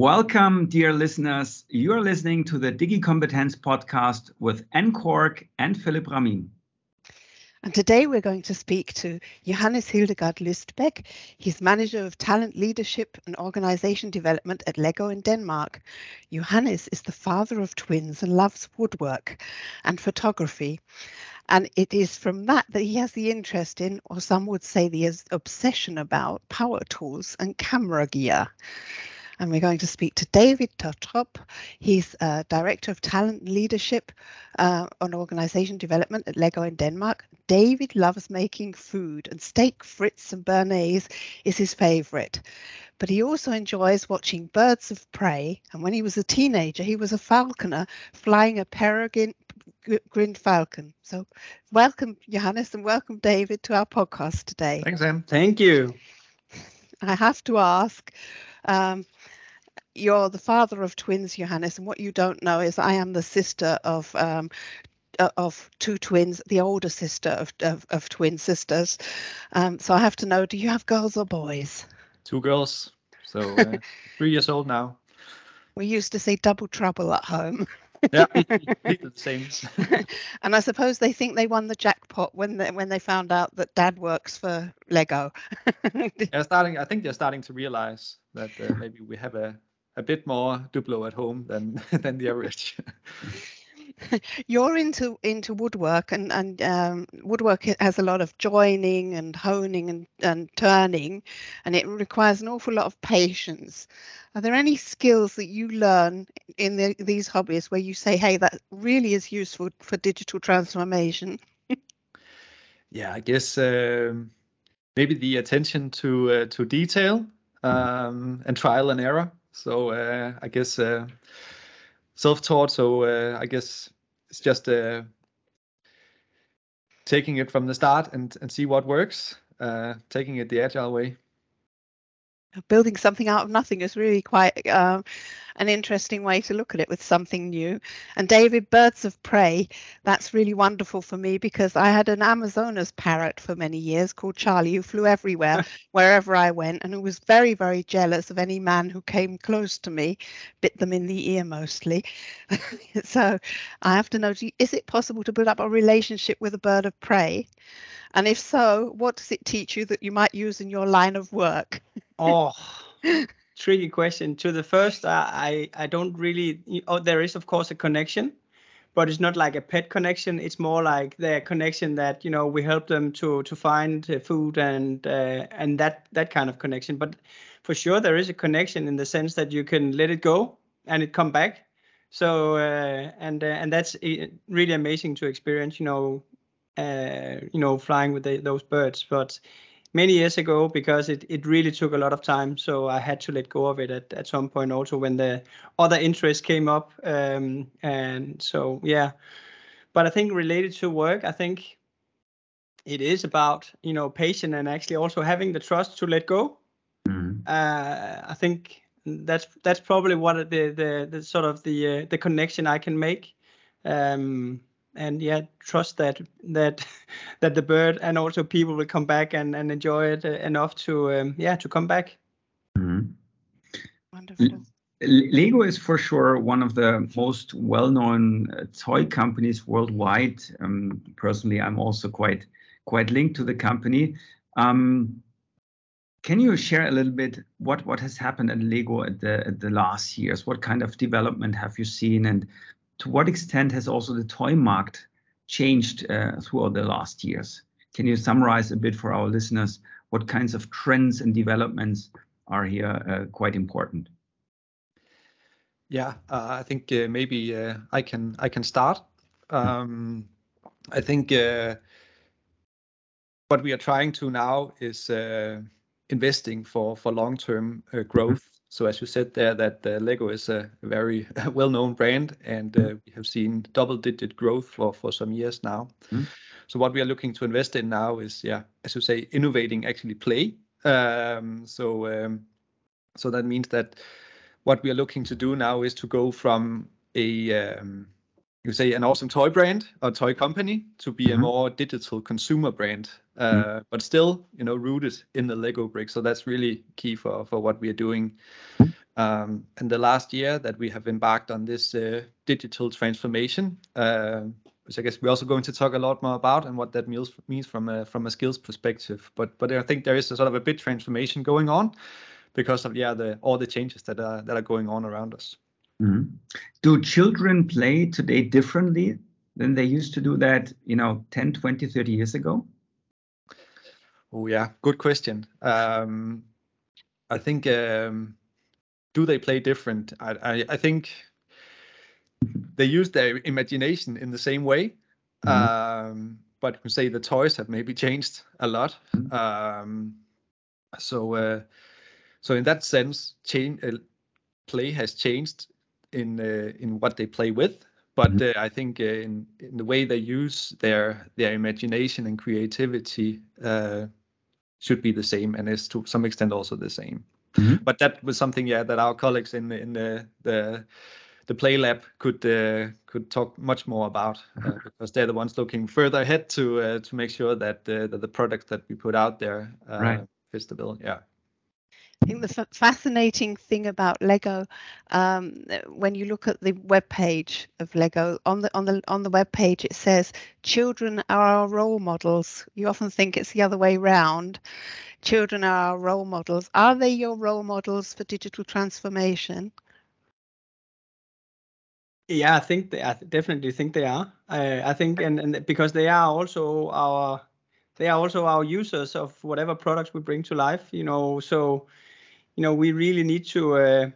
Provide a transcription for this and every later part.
Welcome, dear listeners. You're listening to the DigiCompetence podcast with Anne Kork and Philip Ramin. And today we're going to speak to Johannes Hildegard Lystbæk. He's manager of talent leadership and organization development at Lego in Denmark. Johannes is the father of twins and loves woodwork and photography. And it is from that that he has the interest in, or some would say the obsession about, power tools and camera gear and we're going to speak to David Totrup. He's uh, Director of Talent Leadership uh, on Organization Development at Lego in Denmark. David loves making food, and steak frites and béarnaise is his favorite. But he also enjoys watching birds of prey. And when he was a teenager, he was a falconer flying a peregrine Green Falcon. So, welcome, Johannes, and welcome, David, to our podcast today. Thanks, Anne. Thank you. I have to ask um, you're the father of twins, Johannes, and what you don't know is I am the sister of um, uh, of two twins, the older sister of of, of twin sisters. Um, so I have to know: Do you have girls or boys? Two girls. So uh, three years old now. We used to say double trouble at home. yeah, the same. and I suppose they think they won the jackpot when they when they found out that Dad works for Lego. yeah, starting. I think they're starting to realize that uh, maybe we have a a bit more Duplo at home than than the average. You're into into woodwork, and and um, woodwork has a lot of joining and honing and and turning, and it requires an awful lot of patience. Are there any skills that you learn in the, these hobbies where you say, "Hey, that really is useful for digital transformation"? yeah, I guess um, maybe the attention to uh, to detail um, and trial and error. So uh, I guess uh, self-taught. So uh, I guess it's just uh, taking it from the start and and see what works. Uh, taking it the agile way building something out of nothing is really quite um, an interesting way to look at it with something new. And David, Birds of Prey, that's really wonderful for me because I had an Amazonas parrot for many years called Charlie who flew everywhere, wherever I went, and who was very, very jealous of any man who came close to me, bit them in the ear mostly. so I have to know is it possible to build up a relationship with a bird of prey? And if so, what does it teach you that you might use in your line of work? oh, tricky question. To the first, I I don't really. Oh, there is of course a connection, but it's not like a pet connection. It's more like the connection that you know we help them to to find food and uh, and that that kind of connection. But for sure, there is a connection in the sense that you can let it go and it come back. So uh, and uh, and that's uh, really amazing to experience. You know, you know, flying with the, those birds. But many years ago, because it, it really took a lot of time, so I had to let go of it at, at some point also when the other interests came up. Um, and so, yeah. But I think related to work, I think it is about, you know, patience and actually also having the trust to let go. Mm-hmm. Uh, I think that's that's probably what the the, the sort of the uh, the connection I can make. Um, and yeah trust that that that the bird and also people will come back and, and enjoy it uh, enough to um, yeah to come back mm-hmm. wonderful Lego is for sure one of the most well-known uh, toy companies worldwide. Um, personally, I'm also quite quite linked to the company. Um, can you share a little bit what what has happened at Lego at the at the last years? What kind of development have you seen, and to what extent has also the toy market changed uh, throughout the last years? Can you summarize a bit for our listeners what kinds of trends and developments are here uh, quite important? Yeah, uh, I think uh, maybe uh, I can I can start. Um, I think uh, what we are trying to now is investing for for long term growth so as you said there, that uh, Lego is a very well-known brand, and uh, we have seen double-digit growth for for some years now. Mm. So what we are looking to invest in now is, yeah, as you say, innovating actually play. Um, so um, so that means that what we are looking to do now is to go from a um, you say an awesome toy brand or toy company to be mm-hmm. a more digital consumer brand uh, mm-hmm. but still you know rooted in the lego brick so that's really key for for what we are doing Um, and the last year that we have embarked on this uh, digital transformation, uh, which I guess we're also going to talk a lot more about and what that means, means from a, from a skills perspective. But but I think there is a sort of a bit transformation going on because of yeah the all the changes that are that are going on around us. Mm-hmm. Do children play today differently than they used to do that, you know, 10, 20, 30 years ago? Oh yeah, good question. Um, I think um, do they play different? I, I, I think they use their imagination in the same way. Mm-hmm. Um, but you can say the toys have maybe changed a lot. Mm-hmm. Um, so uh, so in that sense, change uh, play has changed in uh, in what they play with. But mm-hmm. uh, I think uh, in in the way they use their their imagination and creativity uh, should be the same, and is to some extent also the same. Mm-hmm. But that was something, yeah, that our colleagues in the in the the, the Play Lab could uh, could talk much more about uh, because they're the ones looking further ahead to uh, to make sure that, that the products that we put out there right. fits the bill. Yeah. I think the fascinating thing about Lego, um, when you look at the web page of Lego, on the on the on the web page it says children are our role models. You often think it's the other way round. Children are our role models. Are they your role models for digital transformation? Yeah, I think they. I definitely think they are. I, I think, and, and because they are also our, they are also our users of whatever products we bring to life. You know, so you know we really need to uh,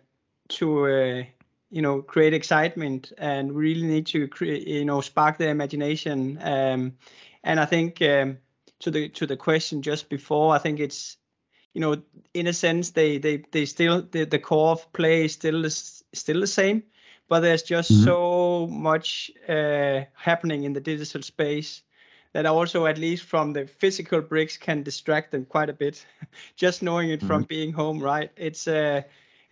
to uh, you know create excitement and we really need to create you know spark their imagination um, and i think um, to the to the question just before i think it's you know in a sense they they they still the, the core of play is still is still the same but there's just mm-hmm. so much uh, happening in the digital space that also at least from the physical bricks can distract them quite a bit. Just knowing it mm-hmm. from being home right? It's uh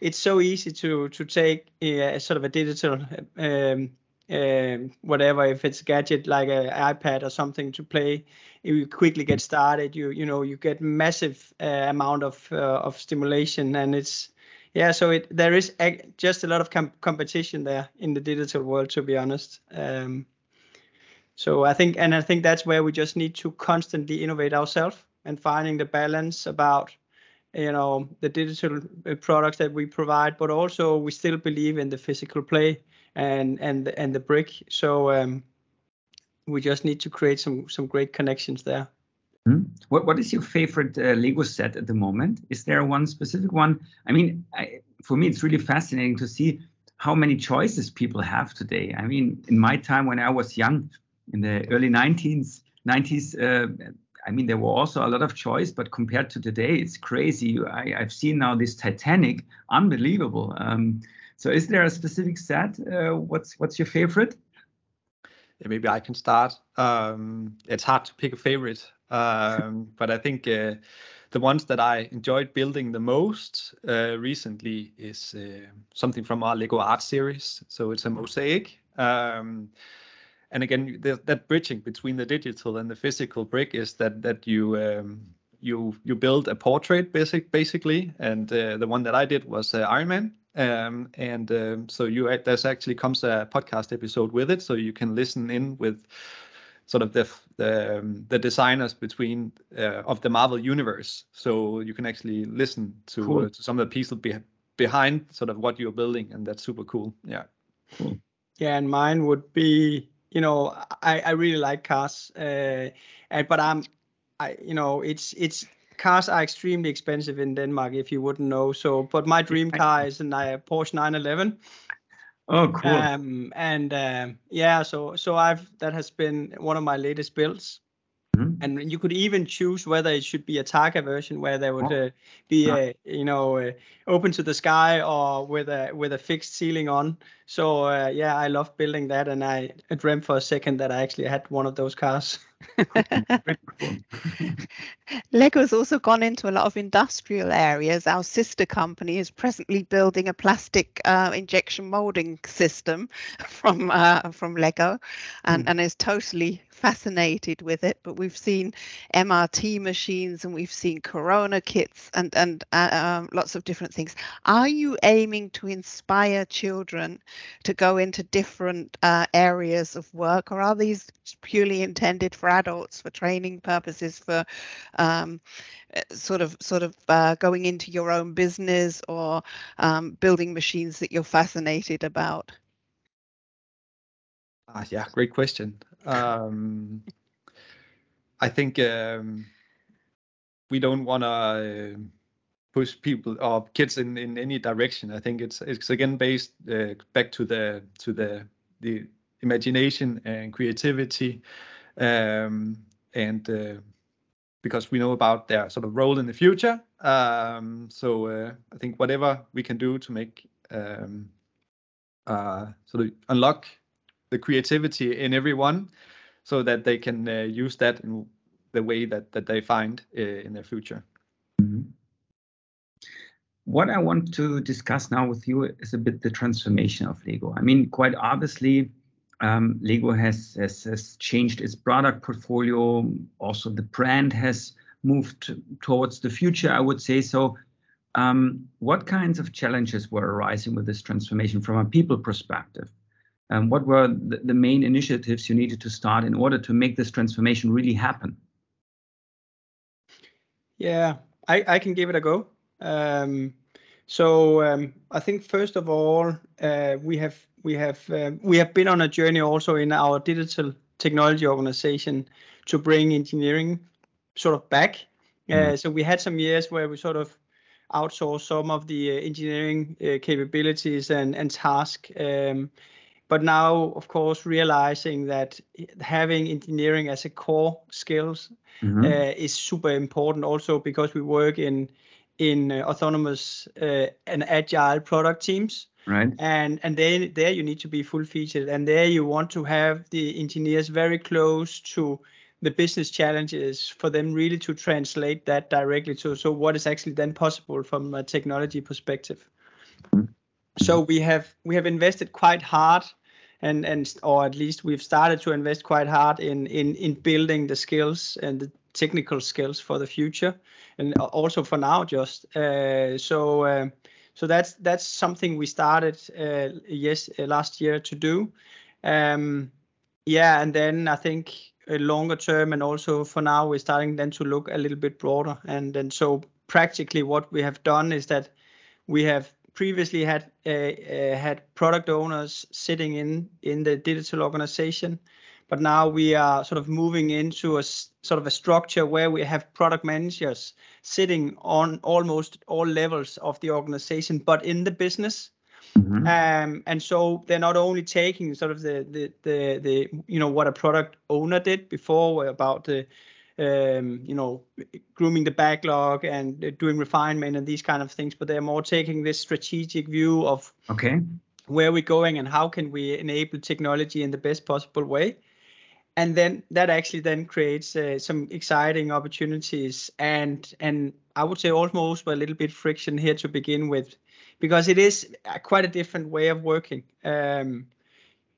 it's so easy to to take a, sort of a digital um, um, whatever if it's a gadget like an ipad or something to play. You quickly get started. You you know you get massive uh, amount of uh, of stimulation and it's yeah so it there is just a lot of com- competition there in the digital world to be honest. Um, so I think, and I think that's where we just need to constantly innovate ourselves and finding the balance about, you know, the digital uh, products that we provide, but also we still believe in the physical play and and and the brick. So um, we just need to create some some great connections there. Mm-hmm. What what is your favorite uh, Lego set at the moment? Is there one specific one? I mean, I, for me, it's really fascinating to see how many choices people have today. I mean, in my time when I was young, in the early 19th, 90s, uh, I mean, there were also a lot of choice, but compared to today, it's crazy. I, have seen now this Titanic, unbelievable. Um, so, is there a specific set? Uh, what's what's your favorite? Yeah, maybe I can start. Um, it's hard to pick a favorite, um, but I think uh, the ones that I enjoyed building the most uh, recently is uh, something from our Lego Art series. So it's a mosaic. Um, and again the, that bridging between the digital and the physical brick is that that you um, you you build a portrait basic basically. And uh, the one that i did was uh, iron man. Um, and um, so you there's actually comes a podcast episode with it so you can listen in with sort of the the, um, the designers between uh, of the marvel universe. So you can actually listen to cool. to some of the people be, behind sort of what you're building and that's super cool. Yeah. Cool. Yeah and mine would be you know, I, I really like cars, uh, and, but I'm, I, you know, it's it's cars are extremely expensive in Denmark if you wouldn't know. So, but my dream car is a Porsche 911. Oh, cool. Um, and um, yeah, so so I've that has been one of my latest builds. Mm-hmm. And you could even choose whether it should be a Targa version where there would uh, be a you know uh, open to the sky or with a with a fixed ceiling on. So uh, yeah, I love building that, and I, I dreamt for a second that I actually had one of those cars. Lego has also gone into a lot of industrial areas. Our sister company is presently building a plastic uh, injection molding system from uh, from Lego, and, mm. and is totally fascinated with it, but we've seen MRT machines and we've seen Corona kits and and uh, um, lots of different things. Are you aiming to inspire children to go into different uh, areas of work, or are these purely intended for adults for training purposes for um, sort of sort of uh, going into your own business or um, building machines that you're fascinated about? Uh, yeah, great question. Um, I think um, we don't want to uh, push people or kids in, in any direction. I think it's it's again based uh, back to the to the the imagination and creativity, um, and uh, because we know about their sort of role in the future. Um, so uh, I think whatever we can do to make um, uh, sort of unlock the creativity in everyone, so that they can uh, use that in the way that that they find uh, in their future. Mm-hmm. What I want to discuss now with you is a bit the transformation of Lego. I mean, quite obviously, um, Lego has, has, has changed its product portfolio. Also, the brand has moved towards the future. I would say so. Um, what kinds of challenges were arising with this transformation from a people perspective? Um, what were the, the, main initiatives you needed to start in order to make this transformation really happen? Yeah, I, I can give it a go. Um, so um, I think first of all, uh, we have we have um, we have been on a journey also in our digital technology organization to bring engineering sort of back. Uh, mm-hmm. Uh, so we had some years where we sort of outsourced some of the uh, engineering uh, capabilities and and task. Um, but now, of course, realizing that having engineering as a core skills mm-hmm. Uh, is super important. Also because we work in in autonomous and agile product teams right and and then there you need to be full featured and there you want to have the engineers very close to the business challenges for them really to translate that directly to so what is actually then possible from a technology perspective mm-hmm. so we have we have invested quite hard and and or at least we've started to invest quite hard in in in building the skills and the technical skills for the future and also for now just uh, so uh, so that's that's something we started uh, yes uh, last year to do. Um, yeah, and then I think a longer term and also for now we're starting then to look a little bit broader. And then so practically what we have done is that we have previously had uh, uh, had product owners sitting in in the digital organization but now we are sort of moving into a sort of a structure where we have product managers sitting on almost all levels of the organization, but in the business. Mm-hmm. Um, and so they're not only taking sort of the, the the the you know what a product owner did before about the um, you know grooming the backlog and doing refinement and these kind of things, but they're more taking this strategic view of okay. where we're going and how can we enable technology in the best possible way. And then that actually then creates uh, some exciting opportunities and and i would say almost a little bit friction here to begin with because it is quite a different way of working. Um, uh,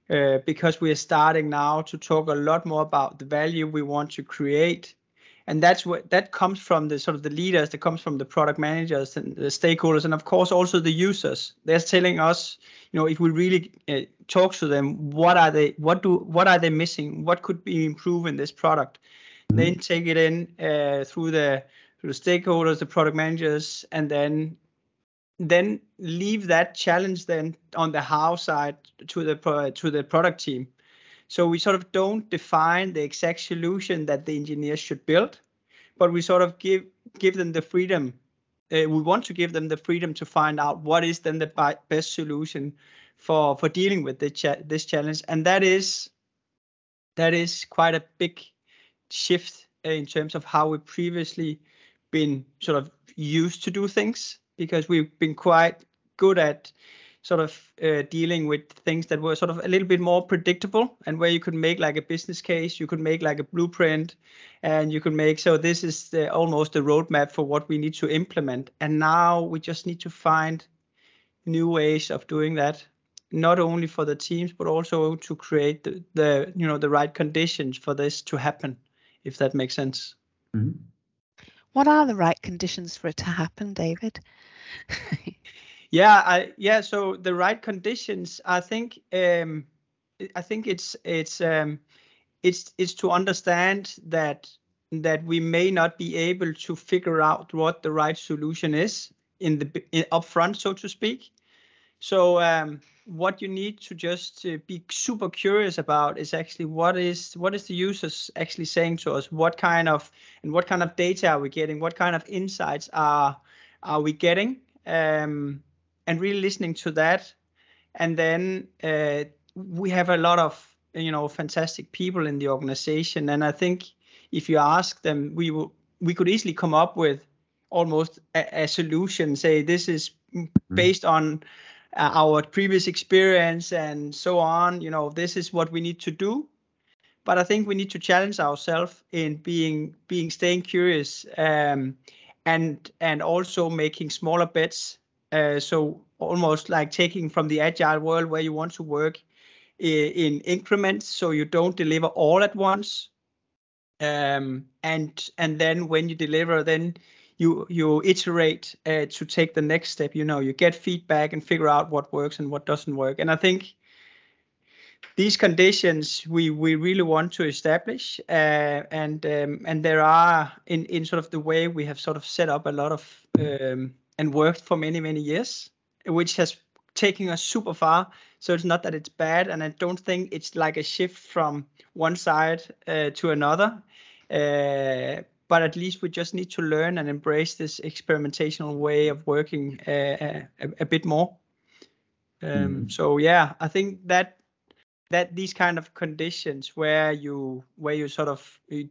because we are starting now to talk a lot more about the value we want to create. And that's what that comes from the sort of the leaders that comes from the product managers and the stakeholders and of course also the users. They're telling us you know if we really uh, talk to them what are they what do what are they missing? What could be improved in this product? Mm-hmm. then take it in uh, through the through the stakeholders the product managers and then then leave that challenge then on the how side to the to the product team so we sort of don't define the exact solution that the engineers should build, but we sort of give give them the freedom. Uh, we want to give them the freedom to find out what is then the best solution for for dealing with the cha- this challenge, and that is that is quite a big shift in terms of how we previously been sort of used to do things because we've been quite good at sort of uh, dealing with things that were sort of a little bit more predictable and where you could make like a business case, you could make like a blueprint, and you could make so this is the, almost a roadmap for what we need to implement. And now we just need to find new ways of doing that. not only for the teams but also to create the, the you know the right conditions for this to happen if that makes sense Mhm. What are the right conditions for it to happen, David? yeah i yeah so the right conditions i think um i think it's it's um it's it's to understand that that we may not be able to figure out what the right solution is in the in, upfront so to speak so um what you need to just uh, be super curious about is actually what is what is the users actually saying to us? What kind of and what kind of data are we getting? What kind of insights are are we getting? Um, and really listening to that. And then uh, we have a lot of you know fantastic people in the organization. And i think if you ask them we will we could easily come up with almost a, a solution say this is based on uh, our previous experience and so on you know this is what we need to do. But i think we need to challenge ourselves in being being staying curious um, and and also making smaller bets uh, so almost like taking from the agile world where you want to work i- in increments so you don't deliver all at once. Um, and and then when you deliver then you you iterate uh, to take the next step you know you get feedback and figure out what works and what doesn't work. And i think these conditions we we really want to establish uh, and um, and there are in in sort of the way we have sort of set up a lot of um, and worked for many many years which has taken us super far. So it's not that it's bad and i don't think it's like a shift from one side uh, to another uh, but at least we just need to learn and embrace this experimentational way of working uh, a, a bit more um, Mhm. so yeah i think that that these kind of conditions where you where you sort of you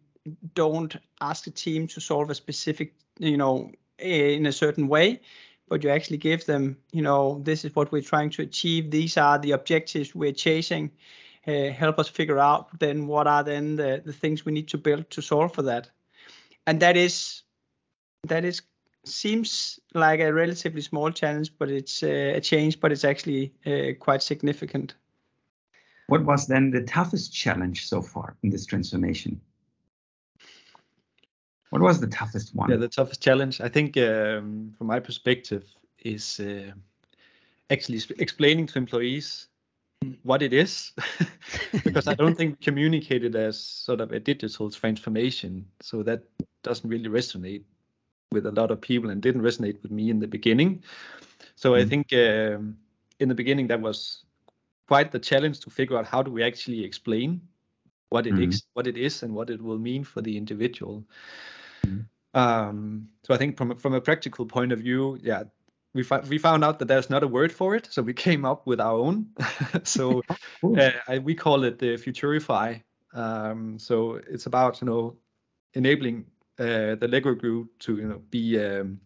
don't ask the team to solve a specific you know in a certain way but you actually give them you know this is what we're trying to achieve these are the objectives we're chasing uh, help us figure out then what are then the, the things we need to build to solve for that and that is that is seems like a relatively small challenge but it's uh, a change but it's actually uh, quite significant What was then the toughest challenge so far in this transformation? What was the toughest one? Yeah, the toughest challenge, I think, um, from my perspective, is uh, actually sp- explaining to employees what it is, because I don't think we communicate as sort of a digital transformation. So that doesn't really resonate with a lot of people and didn't resonate with me in the beginning. So I Mm. think um, in the beginning that was quite the challenge to figure out how do we actually explain what it Mhm. is, what it is, and what it will mean for the individual. Mhm. Um, so I think from a, from a practical point of view, yeah, we fi- we found out that there's not a word for it, so we came up with our own. so uh, I, we call it the Futurify. Um, so it's about you know enabling uh, the Lego group to you know be um,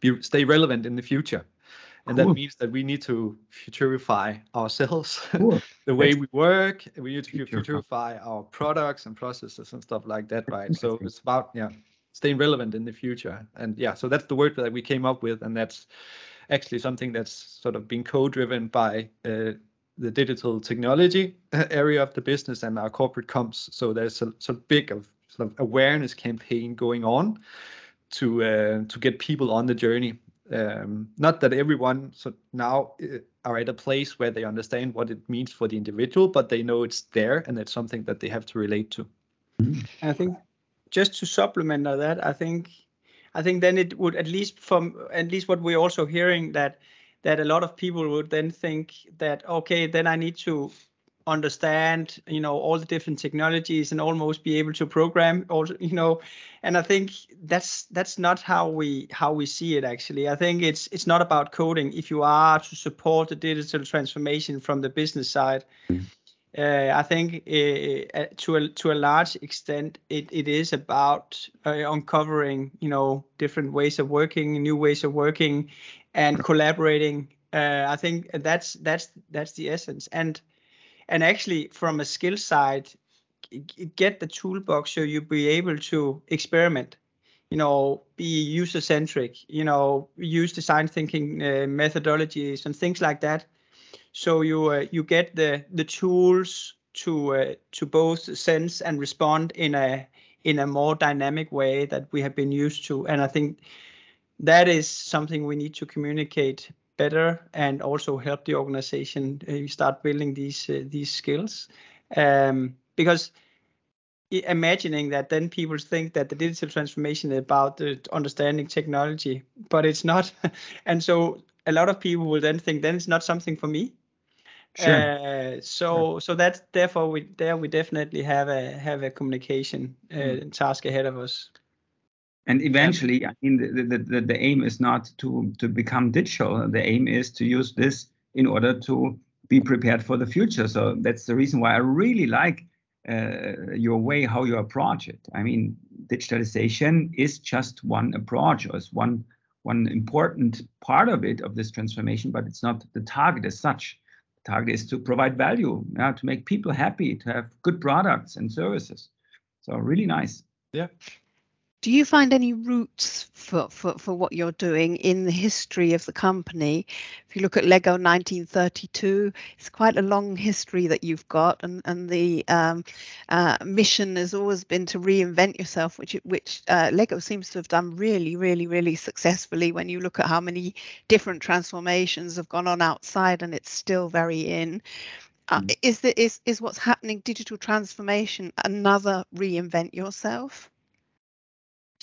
be stay relevant in the future, and Cool. that means that we need to futurify ourselves, Cool. the way we work. We need to Futurify. our products and processes and stuff like that, right? So it's about yeah staying relevant in the future, and yeah, so that's the word that we came up with, and that's actually something that's sort of been co-driven by uh, the digital technology area of the business and our corporate comps. So there's a sort big of sort of awareness campaign going on to uh, to get people on the journey. Um, not that everyone so now uh, are at a place where they understand what it means for the individual, but they know it's there and it's something that they have to relate to. I think just to supplement that, I think I think then it would at least from at least what we're also hearing that that a lot of people would then think that okay, then I need to understand you know all the different technologies and almost be able to program also you know and i think that's that's not how we how we see it actually i think it's it's not about coding if you are to support the digital transformation from the business side uh, I think uh, uh, to a to a large extent it, it is about uh, uncovering you know different ways of working, new ways of working, and collaborating. Uh, I think that's that's that's the essence. And and actually from a skill side, get the toolbox so you be able to experiment. You know, be user centric. You know, use design thinking uh, methodologies and things like that so you uh, you get the the tools to uh, to both sense and respond in a in a more dynamic way that we have been used to and i think that is something we need to communicate better and also help the organization uh, start building these uh, these skills. Um, because imagining that then people think that the digital transformation is about the understanding technology but it's not. And so a lot of people will then think then it's not something for me. Sure. uh, so so that's therefore we there we definitely have a have a communication uh, Mm. task ahead of us And eventually, I mean, the, the, the, aim is not to, to become digital. The aim is to use this in order to be prepared for the future. So that's the reason why I really like uh, your way how you approach it. I mean, digitalization is just one approach, or is one one important part of it of this transformation, but it's not the target as such. The target is to provide value, yeah, to make people happy, to have good products and services. So really nice. Yeah. Do you find any roots for, for, for what you're doing in the history of the company? If you look at Lego 1932, it's quite a long history that you've got, and and the um, uh, mission has always been to reinvent yourself, which which uh, Lego seems to have done really, really, really successfully. When you look at how many different transformations have gone on outside, and it's still very in. Uh, Mm. is the is is what's happening digital transformation another reinvent yourself?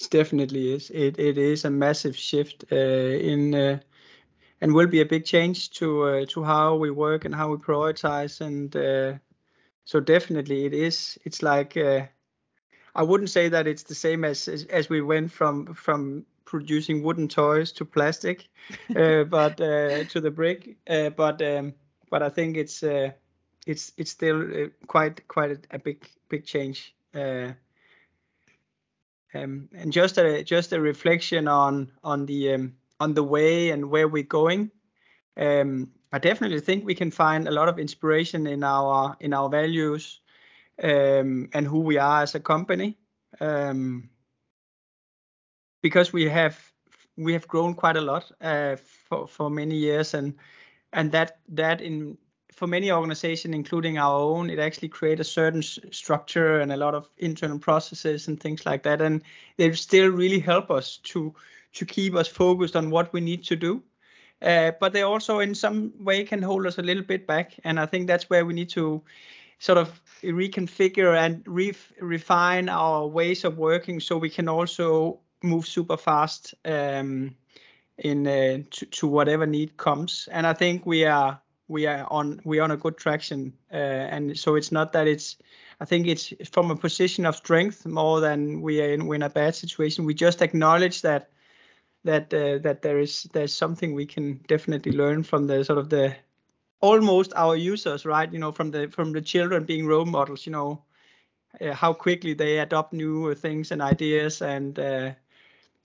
It definitely is. It it is a massive shift uh, in uh, and will be a big change to uh, to how we work and how we prioritize and uh, so definitely it is. It's like uh, I wouldn't say that it's the same as as, as we went from from producing wooden toys to plastic, uh, but uh, to the brick. Uh, but um, but I think it's uh, it's it's still uh, quite quite a, a big big change. Um, and just a just a reflection on on the um, on the way and where we're going. Um, I definitely think we can find a lot of inspiration in our in our values um, and who we are as a company, um, because we have we have grown quite a lot uh, for for many years, and and that that in for many organizations, including our own, it actually creates a certain s- structure and a lot of internal processes and things like that. And they still really help us to to keep us focused on what we need to do. Uh, but they also, in some way, can hold us a little bit back. And I think that's where we need to sort of reconfigure and ref- refine our ways of working so we can also move super fast um, in uh, to, to whatever need comes. And I think we are we are on we are on a good traction uh, and so it's not that it's i think it's from a position of strength more than we are in, we're in a bad situation. We just acknowledge that that uh, that there is there's something we can definitely learn from the sort of the almost our users right? You know from the from the children being role models you know uh, how quickly they adopt new things and ideas and uh,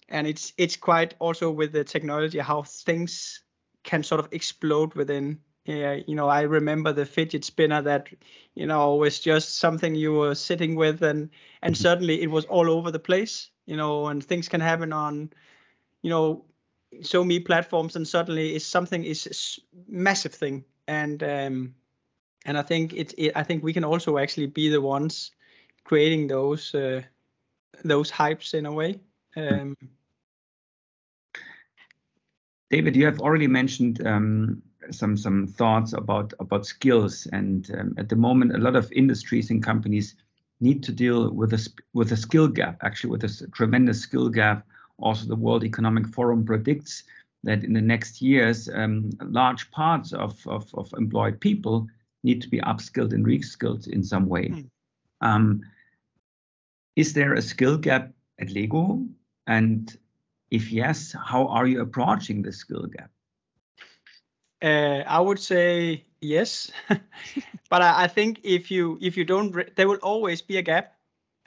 and it's it's quite also with the technology how things can sort of explode within yeah, you know, I remember the fidget spinner that, you know, was just something you were sitting with, and and suddenly it was all over the place, you know, and things can happen on, you know, so many platforms, and suddenly it's something is massive thing, and um, and I think it, it I think we can also actually be the ones creating those uh, those hypes in a way. Um, David, you have already mentioned um, some some thoughts about about skills, and um, at the moment, a lot of industries and companies need to deal with a with a skill gap. Actually, with a tremendous skill gap. Also, the World Economic Forum predicts that in the next years, um, large parts of, of of employed people need to be upskilled and reskilled in some way. Hmm. Um, is there a skill gap at Lego? And if yes, how are you approaching the skill gap? Uh, I would say yes, but I, I think if you if you don't, re- there will always be a gap,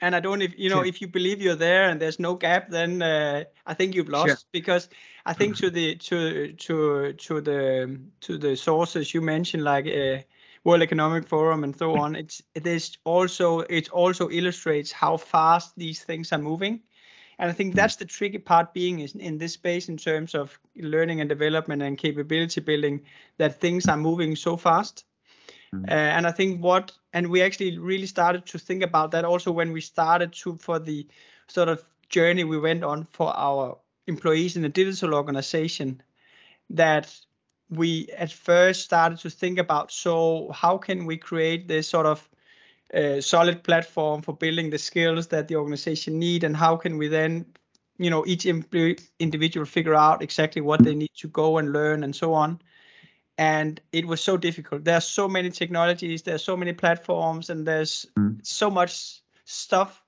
and I don't if you know Sure. if you believe you're there and there's no gap, then uh, I think you've lost Sure. because I think to the to to to the to the sources you mentioned like uh, World Economic Forum and so on, it's it is also it also illustrates how fast these things are moving, And I think that's the tricky part being in, in this space in terms of learning and development and capability building, that things are moving so fast. Mm-hmm. Uh, and I think what, and we actually really started to think about that also when we started to, for the sort of journey we went on for our employees in the digital organization, that we at first started to think about so how can we create this sort of uh, solid platform for building the skills that the organization need and how can we then you know each individual figure out exactly what they need to go and learn and so on. And it was so difficult. There are so many technologies there are so many platforms and there's mm. so much stuff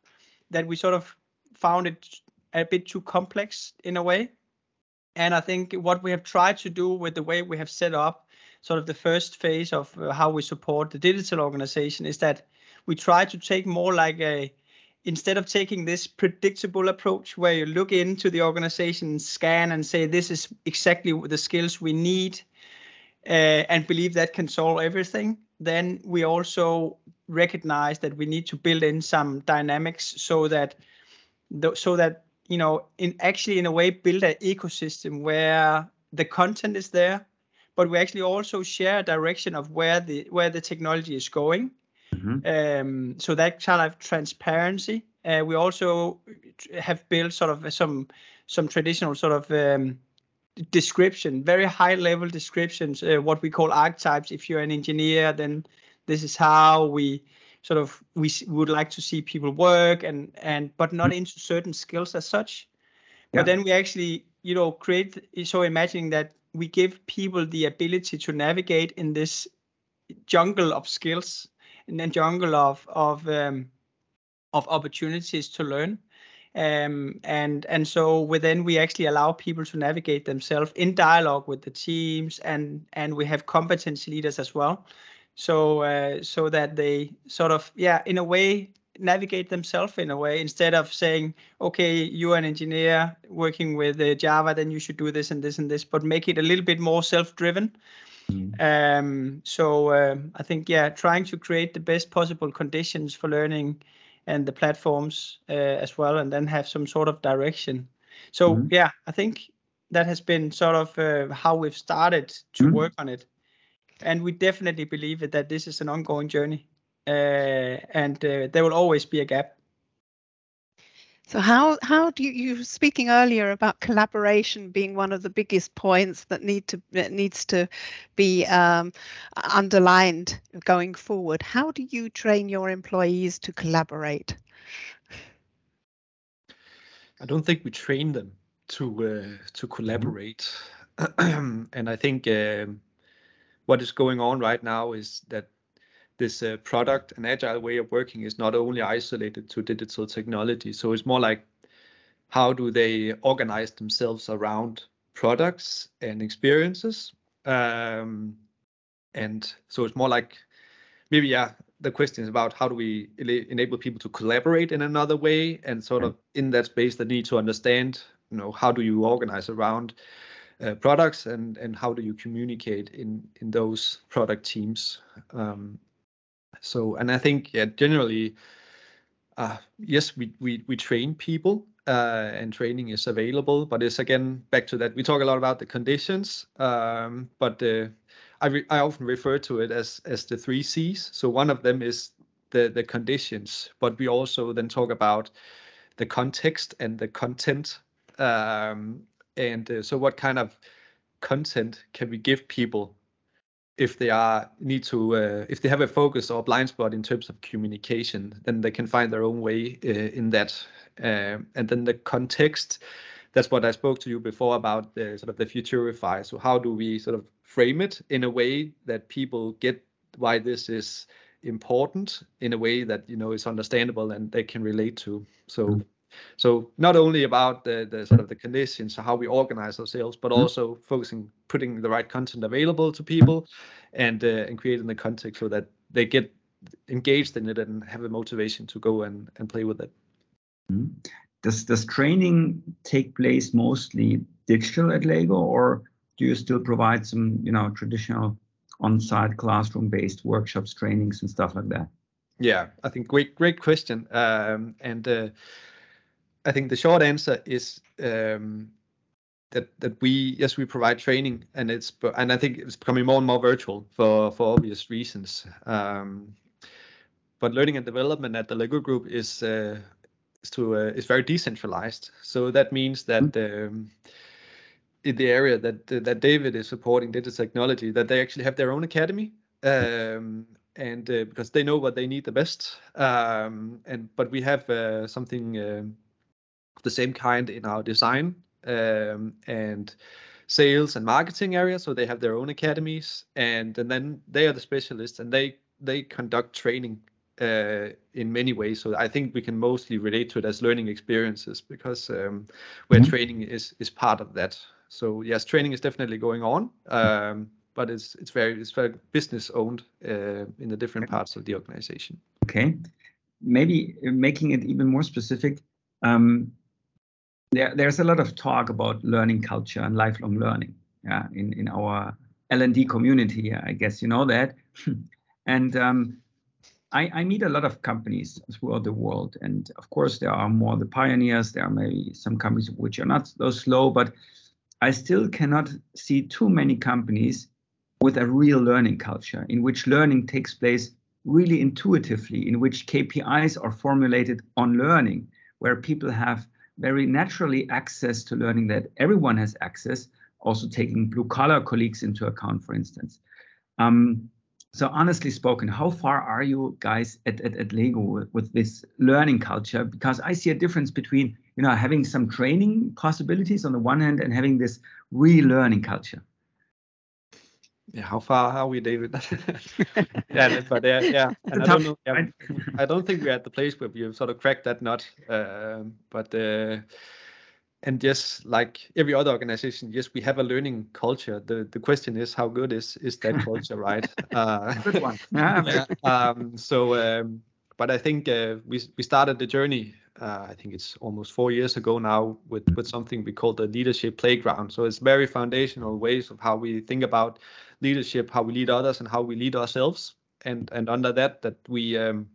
that we sort of found it a bit too complex in a way. And I think what we have tried to do with the way we have set up sort of the first phase of uh, how we support the digital organization is that we try to take more like a instead of taking this predictable approach where you look into the organization scan and say this is exactly the skills we need uh, and believe that can solve everything then we also recognize that we need to build in some dynamics so that so that you know, in actually in a way build an ecosystem where the content is there, but we actually also share a direction of where the where the technology is going. Mm-hmm. Um, so that kind of transparency. Uh, we also have built sort of some some traditional sort of um, description, very high level descriptions, uh, what we call archetypes. If you're an engineer, then this is how we sort of we would like to see people work and and but not into certain skills as such yeah. but then we actually you know create so imagining that we give people the ability to navigate in this jungle of skills and then jungle of of um, of opportunities to learn. Um, and and so within we actually allow people to navigate themselves in dialogue with the teams and and we have competency leaders as well. So uh, so that they sort of yeah in a way navigate themselves in a way instead of saying okay you're an engineer working with uh, java then you should do this and this and this but make it a little bit more self-driven mm. um, so um, i think yeah trying to create the best possible conditions for learning and the platforms uh, as well and then have some sort of direction so mm. yeah i think that has been sort of uh, how we've started to mm. work on it and we definitely believe that this is an ongoing journey, uh, and uh, there will always be a gap. So how how do you, you were speaking earlier about collaboration being one of the biggest points that need to that needs to be um, underlined going forward? How do you train your employees to collaborate? I don't think we train them to uh, to collaborate, and I think um, what is going on right now is that this uh, product and agile way of working is not only isolated to digital technology. So it's more like how do they organize themselves around products and experiences. Um, and so it's more like maybe yeah the question is about how do we enable people to collaborate in another way and sort of in that space they need to understand you know how do you organize around uh, products and and how do you communicate in in those product teams um, so and i think yeah generally uh, yes we, we we train people uh, and training is available but it's again back to that we talk a lot about the conditions um, but uh, I, re- I often refer to it as as the three c's. So one of them is the the conditions but we also then talk about the context and the content um, and uh, so what kind of content can we give people if they are need to uh, if they have a focus or blind spot in terms of communication then they can find their own way uh, in that. Uh, and then the context that's what i spoke to you before about the sort of the futurify. So how do we sort of frame it in a way that people get why this is important in a way that you know is understandable and they can relate to? So mm-hmm. So not only about the, the sort of the conditions, how we organize ourselves, but mm-hmm. also focusing, putting the right content available to people, and uh, and creating the context so that they get engaged in it and have a motivation to go and, and play with it. Mm-hmm. Does does training take place mostly digital at Lego, or do you still provide some you know traditional on-site classroom-based workshops, trainings, and stuff like that? Yeah, I think great great question. Um, and uh, I think the short answer is um, that that we yes we provide training and it's and I think it's becoming more and more virtual for for obvious reasons. Um, but learning and development at the Lego Group is uh, is to uh, is very decentralized. So that means that mm-hmm. um, in the area that that David is supporting, data technology, that they actually have their own academy. Um, and uh, because they know what they need the best, um, and but we have uh, something uh, of the same kind in our design um, and sales and marketing area. So they have their own academies, and, and then they are the specialists, and they they conduct training uh, in many ways. So I think we can mostly relate to it as learning experiences because um, where mm-hmm. training is is part of that. So yes, training is definitely going on, um, but it's it's very it's very business owned uh, in the different parts of the organization. Okay, maybe making it even more specific. Um, there, there's a lot of talk about learning culture and lifelong learning yeah, in, in our L&D community. I guess you know that. and um, I, I, meet a lot of companies throughout the world. And of course, there are more the pioneers. There are maybe some companies which are not so slow, but I still cannot see too many companies with a real learning culture in which learning takes place really intuitively, in which KPIs are formulated on learning, where people have very naturally access to learning that everyone has access, also taking blue collar colleagues into account, for instance. Um, so honestly spoken, how far are you guys at, at, at Lego with, with, this learning culture? Because I see a difference between, you know, having some training possibilities on the one hand and having this relearning culture yeah, how far are we, David? yeah, but uh, yeah, and I don't know. Yeah, I don't think we're at the place where we've sort of cracked that nut. Uh, but uh, and yes, like every other organization, yes, we have a learning culture. The the question is, how good is is that culture, right? Uh, good one. yeah. Um, so, um, but I think uh, we we started the journey uh, I think it's almost four years ago now with with something we call the leadership playground. So it's very foundational ways of how we think about leadership, how we lead others, and how we lead ourselves. And and under that, that we um,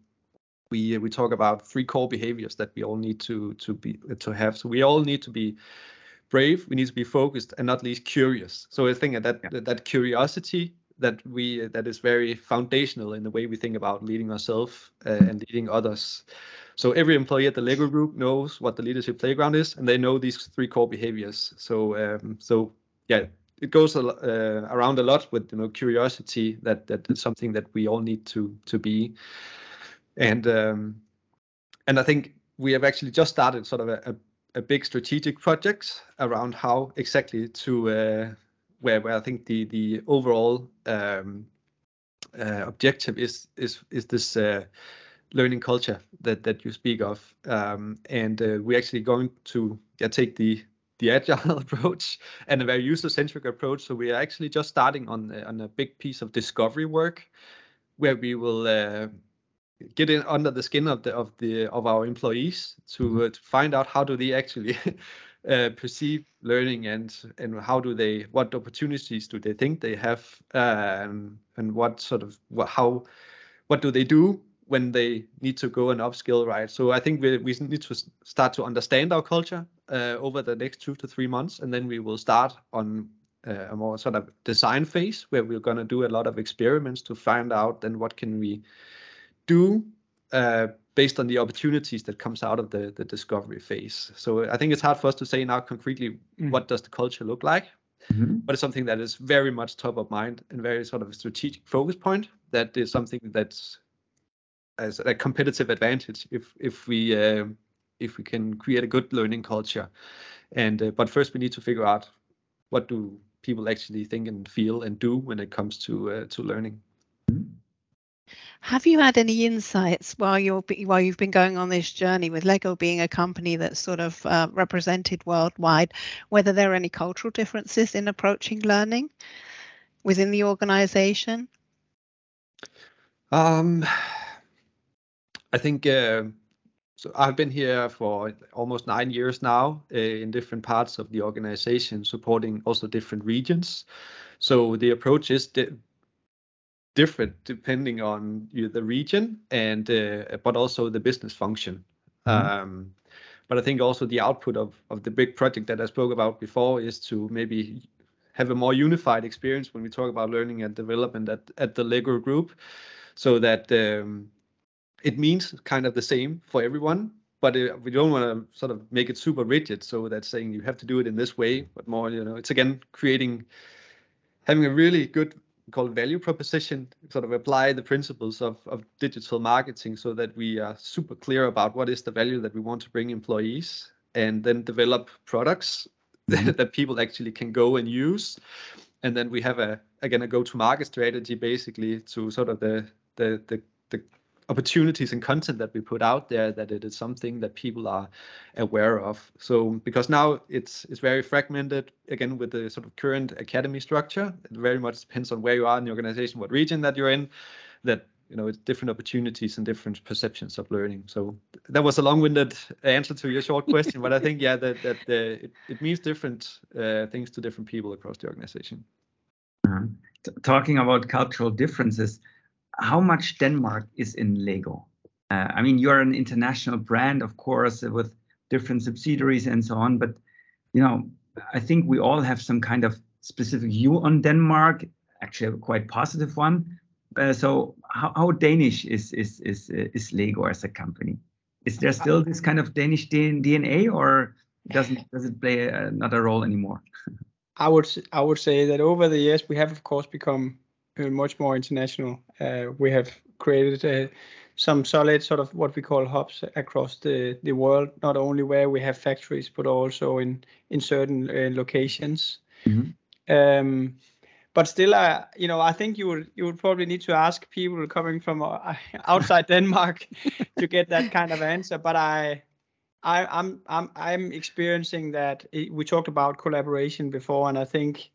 we we talk about three core behaviors that we all need to to be to have. So we all need to be brave. We need to be focused, and not least curious. So I think that yeah. that, that curiosity that we that is very foundational in the way we think about leading ourselves uh, and leading others. So every employee at the Lego Group knows what the leadership playground is, and they know these three core behaviors. So um, so yeah, it goes uh, around a lot with you know curiosity that that is something that we all need to to be and um, and I think we have actually just started sort of a, a, a big strategic project around how exactly to uh, where where I think the the overall um, uh, objective is is is this uh, learning culture that that you speak of um, and uh, we're actually going to yeah, take the the agile approach and a very user-centric approach. So we are actually just starting on uh, on a big piece of discovery work, where we will uh, get in under the skin of the of the of our employees to, uh, to find out how do they actually uh, perceive learning and and how do they what opportunities do they think they have um, and what sort of how what do they do when they need to go and upskill, right? So I think we, we need to start to understand our culture uh, over the next two to three months, and then we will start on uh, a more sort of design phase where we're going to do a lot of experiments to find out then what can we do uh, based on the opportunities that comes out of the, the discovery phase. So I think it's hard for us to say now concretely mm. what does the culture look like, mm-hmm. but it's something that is very much top of mind and very sort of a strategic focus point. That is something that's as a competitive advantage if if we uh, if we can create a good learning culture. And uh, but first we need to figure out what do people actually think and feel and do when it comes to uh, to learning. Have you had any insights while you're while you've been going on this journey with Lego being a company that's sort of uh, represented worldwide, whether there are any cultural differences in approaching learning within the organization? Um, I think uh, so. I've been here for almost nine years now uh, in different parts of the organization, supporting also different regions. So the approach is di different depending on you, the region and uh, but also the business function. Mm -hmm. um, but I think also the output of of the big project that I spoke about before is to maybe have a more unified experience when we talk about learning and development at at the Lego group, so that um, it means kind of the same for everyone. But we don't want to sort of make it super rigid, so that saying you have to do it in this way, but more, you know, it's again creating having a really good called value proposition, sort of apply the principles of, of digital marketing so that we are super clear about what is the value that we want to bring employees and then develop products mm-hmm. that, that people actually can go and use. And then we have a again a go-to-market strategy basically to sort of the the the, the opportunities and content that we put out there that it is something that people are aware of. So because now it's it's very fragmented again with the sort of current academy structure. It very much depends on where you are in the organization what region that you're in that you know it's different opportunities and different perceptions of learning. So that was a long-winded answer to your short question but i think yeah that that uh, it, it means different uh, things to different people across the organization. Uh-huh. talking about cultural differences how much Denmark is in Lego? Uh, I mean, you're an international brand, of course, with different subsidiaries and so on. But you know, I think we all have some kind of specific view on Denmark. Actually, a quite positive one. Uh, so, how, how, Danish is is is is Lego as a company? Is there still this kind of Danish DNA, or doesn't does it play another role anymore? I would I would say that over the years we have of course become uh, much more international. Uh, we have created uh, some solid sort of what we call hubs across the, the world, not only where we have factories, but also in, in certain locations. Mm-hmm. Um, but still, uh, you know, I think you would you would probably need to ask people coming from uh, outside Denmark to get that kind of answer. But I, I, I'm I'm I'm experiencing that. We talked about collaboration before, and I think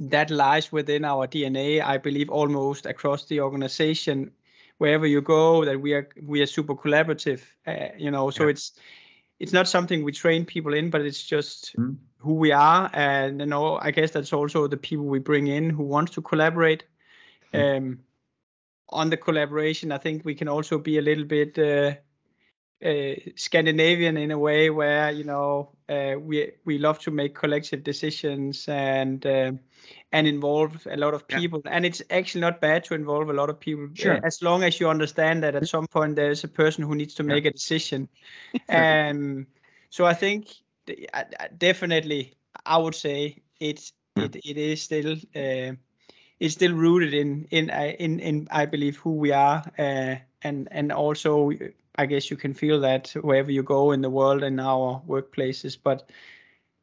that lies within our DNA. I believe almost across the organization, wherever you go, that we are we are super collaborative. Uh, you know, so yeah. it's it's not something we train people in, but it's just mm. who we are, and you know, I guess that's also the people we bring in who want to collaborate. Mm. Um, on the collaboration, I think we can also be a little bit. Uh, uh, Scandinavian in a way where you know uh, we we love to make collective decisions and uh, and involve a lot of people yeah. and it's actually not bad to involve a lot of people sure. as long as you understand that at some point there's a person who needs to make yeah. a decision um so I think definitely I would say it's yeah. it, it is still uh, it's still rooted in in in in I believe who we are uh, and and also I guess you can feel that wherever you go in the world and our workplaces. But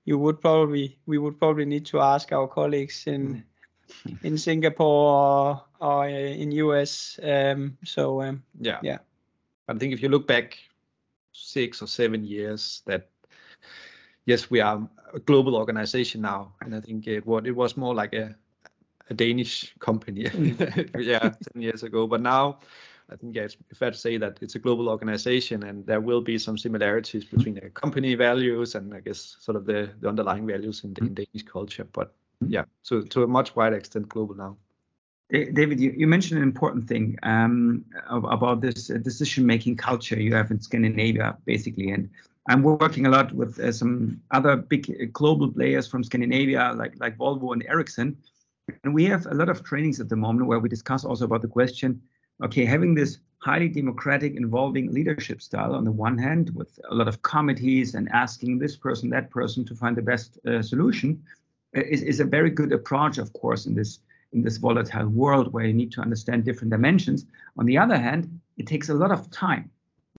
you would probably we would probably need to ask our colleagues in mm. in Singapore or, or in US. Um, so um, yeah, yeah. I think if you look back six or seven years, that yes, we are a global organization now, and I think it what it was more like a a Danish company, yeah, ten years ago. But now I think yeah, it's fair to say that it's a global organization, and there will be some similarities between the company values and I guess sort of the, the underlying values in, the, in mm-hmm. Danish culture. But mm-hmm. yeah, to to a much wider extent, global now. David, you, you mentioned an important thing um, about this decision-making culture you have in Scandinavia, basically, and I'm working a lot with uh, some other big global players from Scandinavia, like like Volvo and Ericsson, and we have a lot of trainings at the moment where we discuss also about the question okay, having this highly democratic, involving leadership style on the one hand, with a lot of committees and asking this person, that person to find the best uh, solution, uh, is, is a very good approach, of course, in this in this volatile world where you need to understand different dimensions. On the other hand, it takes a lot of time.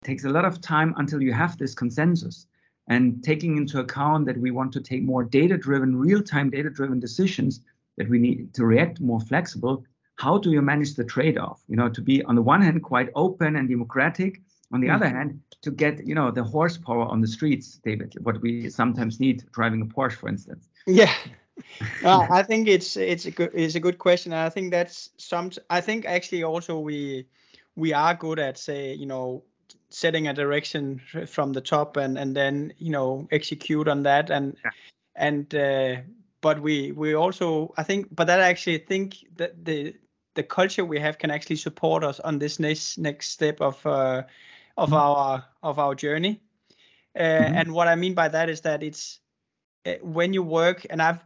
It takes a lot of time until you have this consensus. And taking into account that we want to take more data-driven, real-time data-driven decisions, that we need to react more flexible, how do you manage the trade-off? You know, to be on the one hand quite open and democratic, on the mm other hand, to get you know the horsepower on the streets, David, what we sometimes need driving a Porsche, for instance. Yeah. uh, I think it's it's a good it's a good question. I think that's some. I think actually also we we are good at say you know setting a direction from the top and and then you know execute on that and yeah. and uh, but we we also I think but that I actually think that the the culture we have can actually support us on this next next step of uh, of mm-hmm. our of our journey. Uh, mm-hmm. And what I mean by that is that it's uh, when you work, and I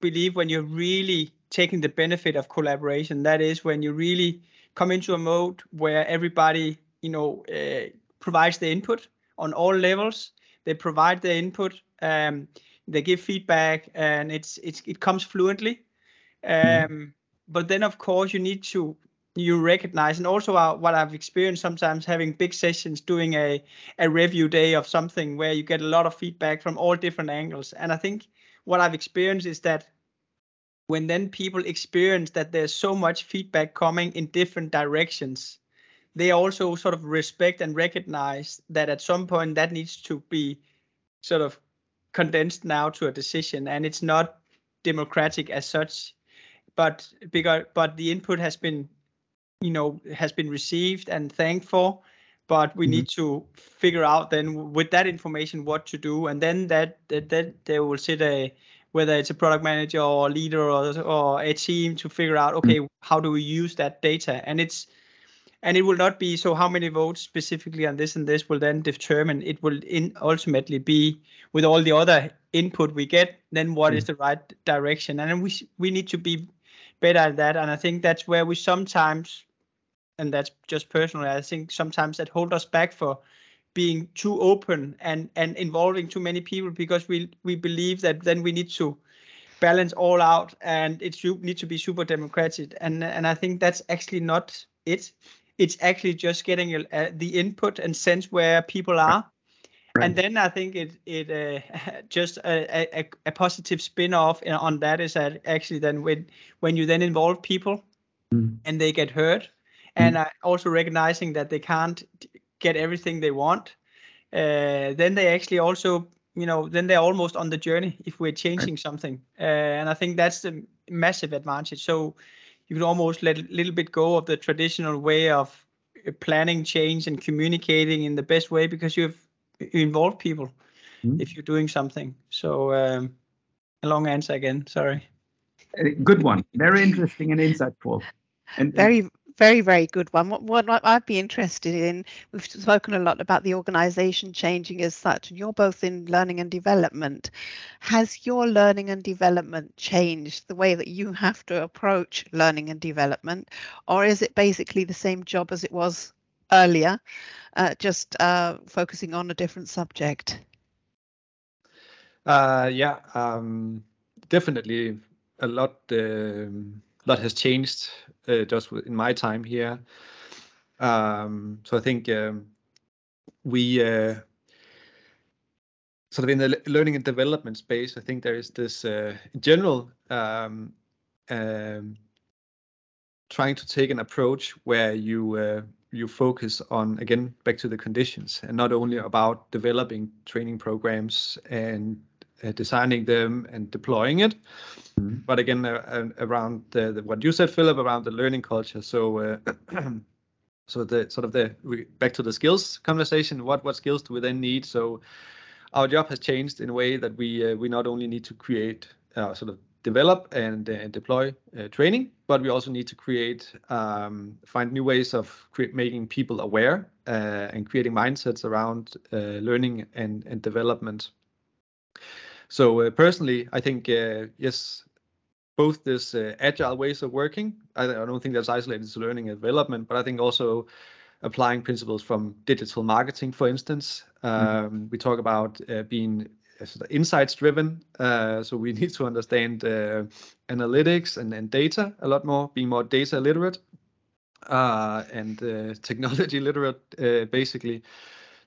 believe when you're really taking the benefit of collaboration, that is when you really come into a mode where everybody, you know, uh, provides the input on all levels. They provide the input. Um, they give feedback, and it's it's it comes fluently. Mm-hmm. Um, mm. But then, of course, you need to you recognize and also uh, what i've experienced sometimes having big sessions doing a, a review day of something where you get a lot of feedback from all different angles and i think what i've experienced is that when then people experience that there's so much feedback coming in different directions they also sort of respect and recognize that at some point that needs to be sort of condensed now to a decision and it's not democratic as such but because but the input has been you know has been received and thanked for but we mm-hmm. need to figure out then with that information what to do and then that that, that they will sit a whether it's a product manager or leader or, or a team to figure out okay mm-hmm. how do we use that data and it's and it will not be so how many votes specifically on this and this will then determine it will in ultimately be with all the other input we get then what mm-hmm. is the right direction and we we need to be better at that and i think that's where we sometimes and that's just personally, I think sometimes that hold us back for being too open and and involving too many people because we we believe that then we need to balance all out and it should need to be super democratic and and I think that's actually not it. It's actually just getting a, a, the input and sense where people are. Right. And then I think it it uh, just a, a, a positive spin off on that is that actually then when when you then involve people mm. and they get heard and uh, also recognizing that they can't get everything they want uh, then they actually also you know then they're almost on the journey if we're changing right. something uh, and i think that's the massive advantage so you could almost let a little bit go of the traditional way of uh, planning change and communicating in the best way because you've involved people mm-hmm. if you're doing something. So um, a long answer again sorry. Good one. Very interesting and insightful. And very very, very good one. What, what I'd be interested in, we've spoken a lot about the organization changing as such, and you're both in learning and development. Has your learning and development changed the way that you have to approach learning and development, or is it basically the same job as it was earlier, uh, just uh, focusing on a different subject? Uh, yeah, um, definitely a lot. Um, lot has changed uh, just in my time here. Um, so I think um, we uh, sort of in the learning and development space, I think there is this uh, general um, um, trying to take an approach where you uh, you focus on again back to the conditions and not only about developing training programs and designing them and deploying it. Mm-hmm. But again, uh, uh, around the, the, what you said, Philip, around the learning culture. So, uh, so the sort of the back to the skills conversation. What what skills do we then need? So, our job has changed in a way that we uh, we not only need to create uh, sort of develop and, and deploy training, but we also need to create um, find new ways of cre- making people aware and creating mindsets around learning and and development. So uh, personally, I think uh, yes, both this uh, agile ways of working. I, I, don't think that's isolated to learning and development, but I think also applying principles from digital marketing, for instance. Mm-hmm. Um, mm-hmm. We talk about uh, being uh, sort of insights driven, uh, so we need to understand analytics and, and data a lot more, being more data literate and technology literate, basically.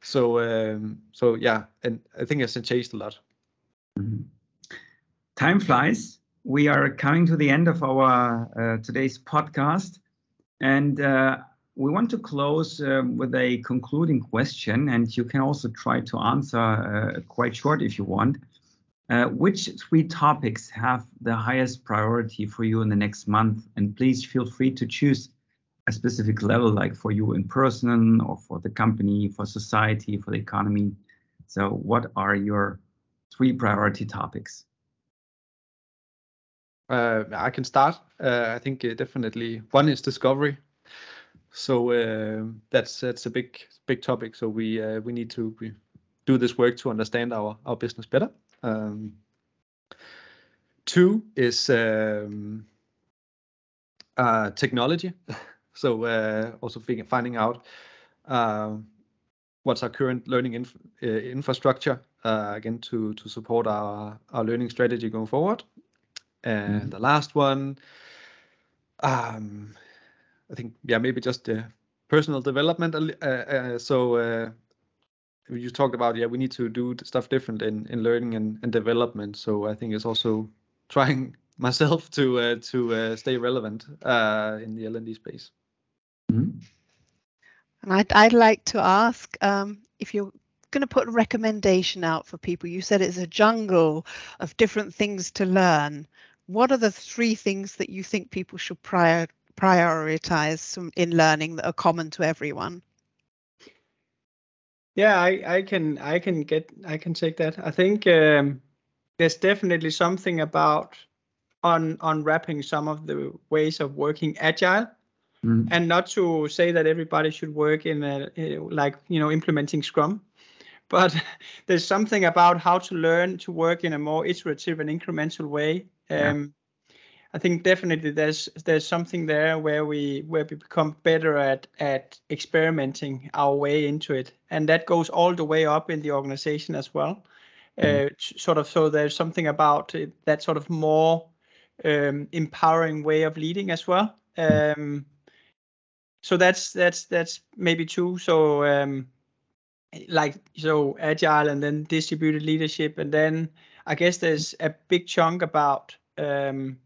So um, so yeah, and I think it's changed a lot. Mm-hmm. Time flies. We are coming to the end of our uh, today's podcast, and uh, we want to close um, with a concluding question. And you can also try to answer uh, quite short if you want. Uh, which three topics have the highest priority for you in the next month? And please feel free to choose a specific level, like for you in person, or for the company, for society, for the economy. So, what are your three priority topics? Uh, I can start. Uh, I think uh, definitely one is discovery. So uh, that's that's a big big topic. So we uh, we need to do do this work to understand our our business better. Um, two is um, uh, technology. so also finding out what's our current learning inf infrastructure again to to support our our learning strategy going forward. And mm -hmm. the last one, um, I think yeah maybe just uh, personal development. so you talked about yeah we need to do stuff different in in learning and, and development. So I think it's also trying myself to uh, to uh, stay relevant uh, in the L&D space. Mm-hmm. And I'd, I'd like to ask um, if you're going to put a recommendation out for people. You said it's a jungle of different things to learn. What are the three things that you think people should prior, prioritize in learning that are common to everyone? Yeah, I, I can I can get I can take that. I think um, there's definitely something about on unwrapping some of the ways of working agile mm. and not to say that everybody should work in a, like you know implementing scrum but there's something about how to learn to work in a more iterative and incremental way um, yeah. i think definitely there's there's something there where we where we become better at at experimenting our way into it and that goes all the way up in the organization as well uh, sort of so there's something about it, that sort of more um, empowering way of leading as well. Um, so that's that's that's maybe two. So um, like so agile and then distributed leadership, and then I guess there's a big chunk about um,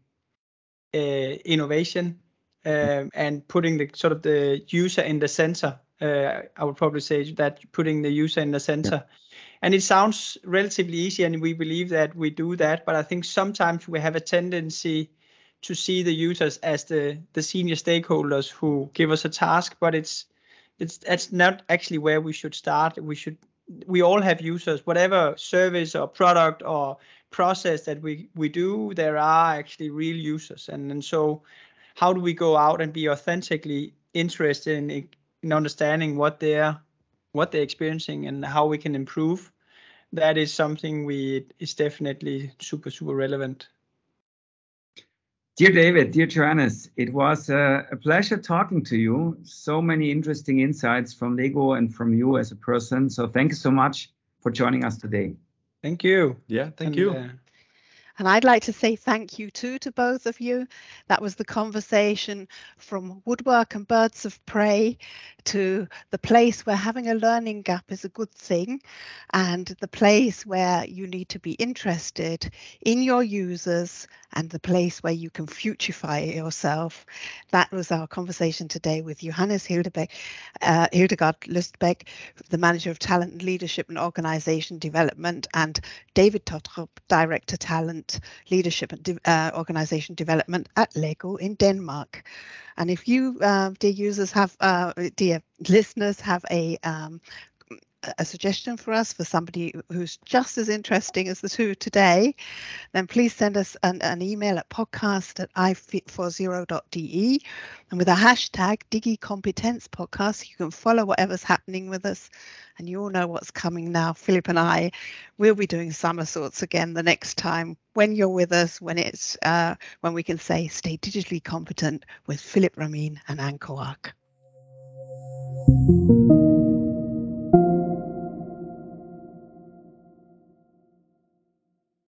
uh, innovation um, and putting the sort of the user in the center. Uh, I would probably say that putting the user in the center. Yeah and it sounds relatively easy and we believe that we do that but i think sometimes we have a tendency to see the users as the the senior stakeholders who give us a task but it's it's that's not actually where we should start. We should we all have users. Whatever service or product or process that we we do there are actually real users. And and so how do we go out and be authentically interested in in understanding what they're what they're experiencing and how we can improve, that is something we is definitely super super relevant. Dear David, dear Johannes, it was a, a, pleasure talking to you. So many interesting insights from Lego and from you as a person. So thank you so much for joining us today. Thank you. Yeah, thank and, you. Uh, and I'd like to say thank you too to both of you. That was the conversation from woodwork and birds of prey to the place where having a learning gap is a good thing and the place where you need to be interested in your users and the place where you can futurify yourself. That was our conversation today with Johannes Hildebeck, uh, Hildegard Lustbeck, the Manager of Talent and Leadership and Organization Development, and David Totrup, Director Talent Leadership and De uh, Organization Development at Lego in Denmark. And if you, uh, dear users, have, uh, dear listeners, have a um, a suggestion for us for somebody who's just as interesting as the two today, then please send us an, an email at podcast at i40.de. And with a hashtag DigiCompetence podcast, you can follow whatever's happening with us. And you all know what's coming now. Philip and I will be doing somersaults again the next time when you're with us, when it's uh, when we can say stay digitally competent with Philip Ramin and Anne Coark.